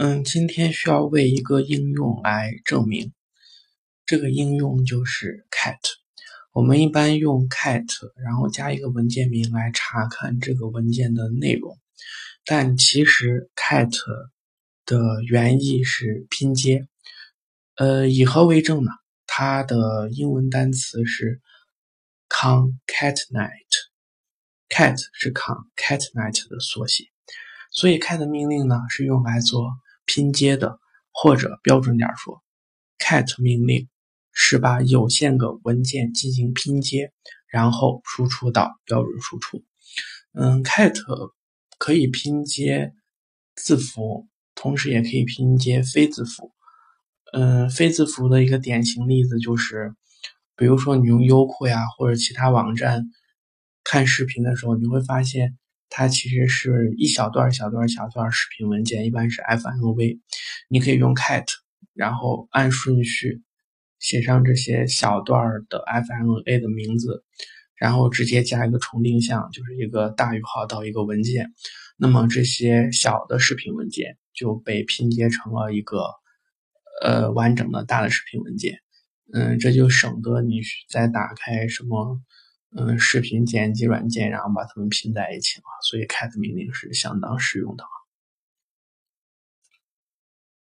嗯，今天需要为一个应用来证明，这个应用就是 cat。我们一般用 cat，然后加一个文件名来查看这个文件的内容。但其实 cat 的原意是拼接。呃，以何为证呢？它的英文单词是 concatenate，cat 是 concatenate 的缩写，所以 cat 命令呢是用来做。拼接的，或者标准点说，cat 命令是把有限个文件进行拼接，然后输出到标准输出。嗯，cat 可以拼接字符，同时也可以拼接非字符。嗯，非字符的一个典型例子就是，比如说你用优酷呀或者其他网站看视频的时候，你会发现。它其实是一小段小段小段视频文件，一般是 FLV。你可以用 cat，然后按顺序写上这些小段的 FLV 的名字，然后直接加一个重定向，就是一个大于号到一个文件。那么这些小的视频文件就被拼接成了一个呃完整的大的视频文件。嗯，这就省得你再打开什么。嗯，视频剪辑软件，然后把它们拼在一起嘛，所以 cat 命令是相当实用的啊。